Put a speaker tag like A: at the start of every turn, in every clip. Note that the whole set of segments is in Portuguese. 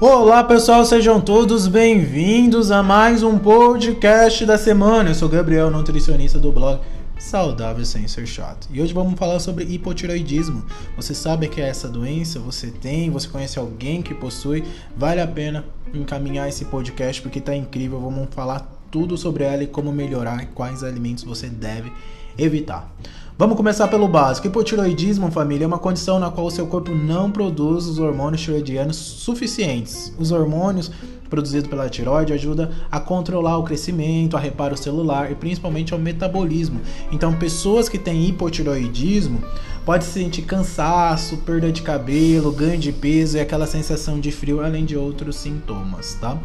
A: Olá pessoal, sejam todos bem-vindos a mais um podcast da semana. Eu sou Gabriel, nutricionista do blog Saudável Sem Ser Chato. E hoje vamos falar sobre hipotiroidismo. Você sabe que é essa doença? Você tem? Você conhece alguém que possui? Vale a pena encaminhar esse podcast porque tá incrível. Vamos falar tudo sobre ela e como melhorar e quais alimentos você deve evitar. Vamos começar pelo básico. Hipotiroidismo, família, é uma condição na qual o seu corpo não produz os hormônios tiroidianos suficientes. Os hormônios produzidos pela tiroide ajudam a controlar o crescimento, a reparo celular e principalmente ao metabolismo. Então, pessoas que têm hipotiroidismo podem sentir cansaço, perda de cabelo, ganho de peso e aquela sensação de frio, além de outros sintomas, tá?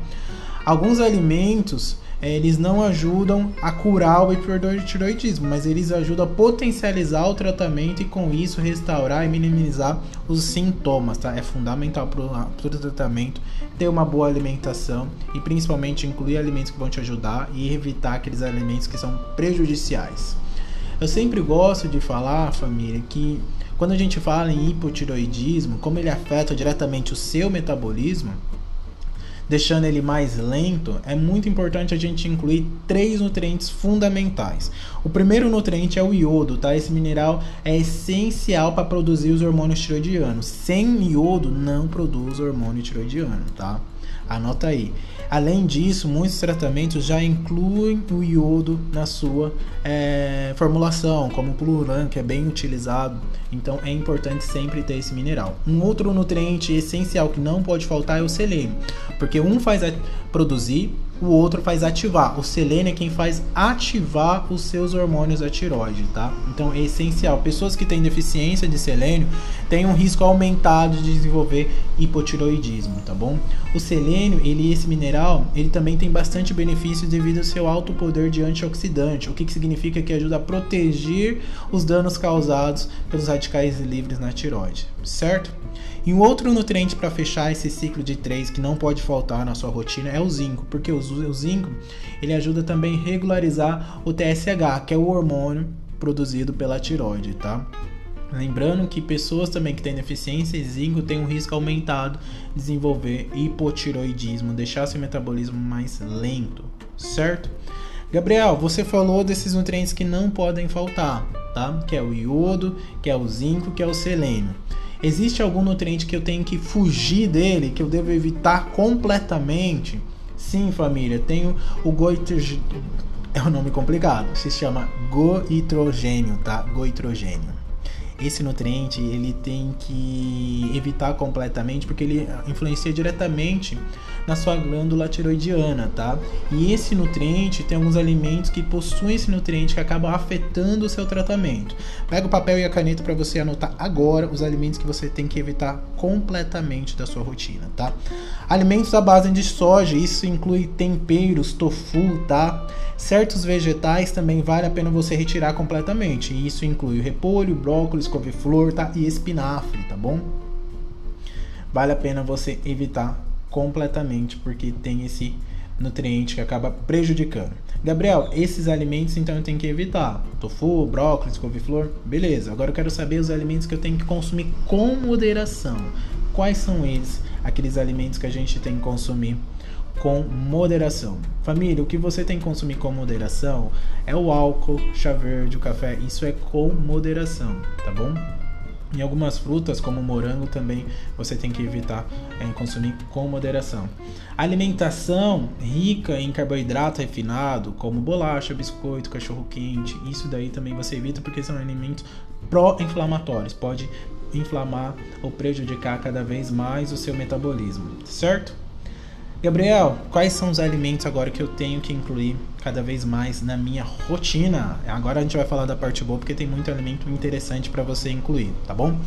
A: Alguns alimentos eles não ajudam a curar o hipertiroidismo, mas eles ajudam a potencializar o tratamento e com isso restaurar e minimizar os sintomas, tá? É fundamental para o tratamento ter uma boa alimentação e principalmente incluir alimentos que vão te ajudar e evitar aqueles alimentos que são prejudiciais. Eu sempre gosto de falar, família, que quando a gente fala em hipotiroidismo, como ele afeta diretamente o seu metabolismo, deixando ele mais lento, é muito importante a gente incluir três nutrientes fundamentais. O primeiro nutriente é o iodo, tá? Esse mineral é essencial para produzir os hormônios tiroidianos. Sem iodo não produz hormônio tiroidiano, tá? Anota aí. Além disso, muitos tratamentos já incluem o iodo na sua é, formulação, como o Pluran, que é bem utilizado. Então é importante sempre ter esse mineral. Um outro nutriente essencial que não pode faltar é o selênio, porque um faz produzir o outro faz ativar. O selênio é quem faz ativar os seus hormônios da tiroide, tá? Então é essencial. Pessoas que têm deficiência de selênio têm um risco aumentado de desenvolver hipotiroidismo, tá bom? O selênio, ele esse mineral, ele também tem bastante benefícios devido ao seu alto poder de antioxidante, o que, que significa que ajuda a proteger os danos causados pelos radicais livres na tiroide, certo? E um outro nutriente para fechar esse ciclo de três que não pode faltar na sua rotina é o zinco, porque o, zinco ele ajuda também a regularizar o TSH, que é o hormônio produzido pela tiroide, tá? Lembrando que pessoas também que têm deficiência de zinco têm um risco aumentado de desenvolver hipotiroidismo, deixar seu metabolismo mais lento, certo? Gabriel, você falou desses nutrientes que não podem faltar, tá? Que é o iodo, que é o zinco, que é o selênio. Existe algum nutriente que eu tenho que fugir dele, que eu devo evitar completamente? Sim, família, tenho o goitrogênio. É um nome complicado, se chama goitrogênio, tá? Goitrogênio esse nutriente ele tem que evitar completamente porque ele influencia diretamente na sua glândula tiroidiana, tá? E esse nutriente tem alguns alimentos que possuem esse nutriente que acabam afetando o seu tratamento. Pega o papel e a caneta para você anotar agora os alimentos que você tem que evitar completamente da sua rotina, tá? Alimentos à base de soja, isso inclui temperos, tofu, tá? Certos vegetais também vale a pena você retirar completamente. Isso inclui repolho, brócolis, couve-flor tá? e espinafre, tá bom? Vale a pena você evitar completamente porque tem esse nutriente que acaba prejudicando. Gabriel, esses alimentos então eu tenho que evitar. Tofu, brócolis, couve-flor, beleza. Agora eu quero saber os alimentos que eu tenho que consumir com moderação. Quais são eles? Aqueles alimentos que a gente tem que consumir com moderação. Família, o que você tem que consumir com moderação é o álcool, chá verde, o café, isso é com moderação, tá bom? Em algumas frutas, como morango, também você tem que evitar é, consumir com moderação. Alimentação rica em carboidrato refinado, como bolacha, biscoito, cachorro-quente, isso daí também você evita porque são alimentos pró-inflamatórios. Pode inflamar ou prejudicar cada vez mais o seu metabolismo, certo? Gabriel, quais são os alimentos agora que eu tenho que incluir cada vez mais na minha rotina? Agora a gente vai falar da parte boa porque tem muito alimento interessante para você incluir, tá bom?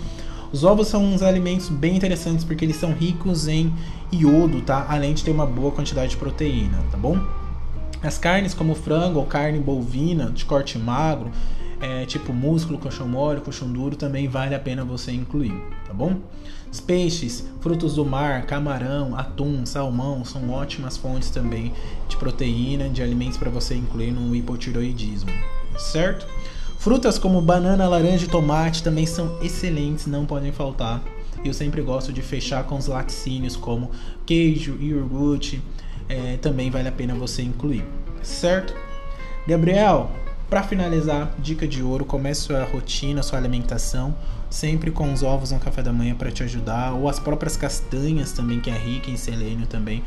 A: Os ovos são uns alimentos bem interessantes porque eles são ricos em iodo, tá? Além de ter uma boa quantidade de proteína, tá bom? As carnes como frango ou carne bovina de corte magro, é, tipo músculo, colchão mole, colchão duro, também vale a pena você incluir, tá bom? Os peixes, frutos do mar, camarão, atum, salmão são ótimas fontes também de proteína, de alimentos para você incluir no hipotiroidismo, certo? Frutas como banana, laranja e tomate também são excelentes, não podem faltar. E eu sempre gosto de fechar com os laticínios como queijo, iogurte, é, também vale a pena você incluir, certo? Gabriel, para finalizar, dica de ouro: comece sua rotina, sua alimentação, sempre com os ovos no café da manhã para te ajudar, ou as próprias castanhas também, que é rica em selênio também.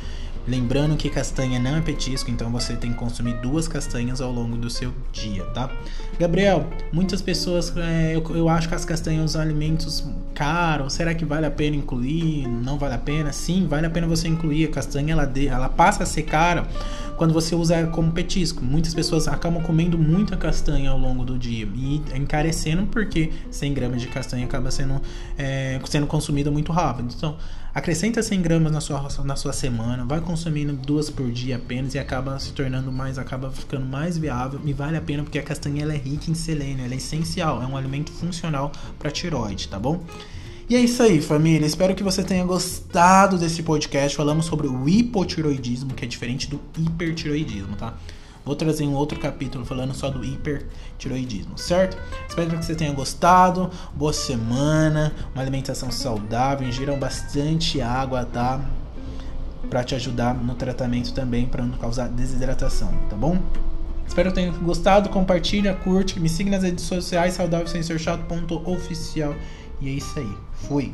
A: Lembrando que castanha não é petisco, então você tem que consumir duas castanhas ao longo do seu dia, tá? Gabriel, muitas pessoas, é, eu, eu, acho que as castanhas são alimentos caros. Será que vale a pena incluir? Não vale a pena? Sim, vale a pena você incluir. A castanha ela, ela passa a ser cara quando você usa como petisco. Muitas pessoas acabam comendo muita castanha ao longo do dia e encarecendo porque 100 gramas de castanha acaba sendo, é, sendo consumida muito rápido. Então, acrescenta 100 gramas na sua, na sua semana, vai consumindo duas por dia apenas e acaba se tornando mais, acaba ficando mais viável e vale a pena porque a castanha ela é rica em selênio, ela é essencial, é um alimento funcional para tiroide, tá bom? E é isso aí, família. Espero que você tenha gostado desse podcast. Falamos sobre o hipotiroidismo, que é diferente do hipertiroidismo, tá? Vou trazer um outro capítulo falando só do hipertiroidismo, certo? Espero que você tenha gostado. Boa semana, uma alimentação saudável, ingiram bastante água, tá? Para te ajudar no tratamento também, para não causar desidratação, tá bom? Espero que tenha gostado, compartilha, curte, me siga nas redes sociais saudávelsensorchato.oficial. E é isso aí. Fui.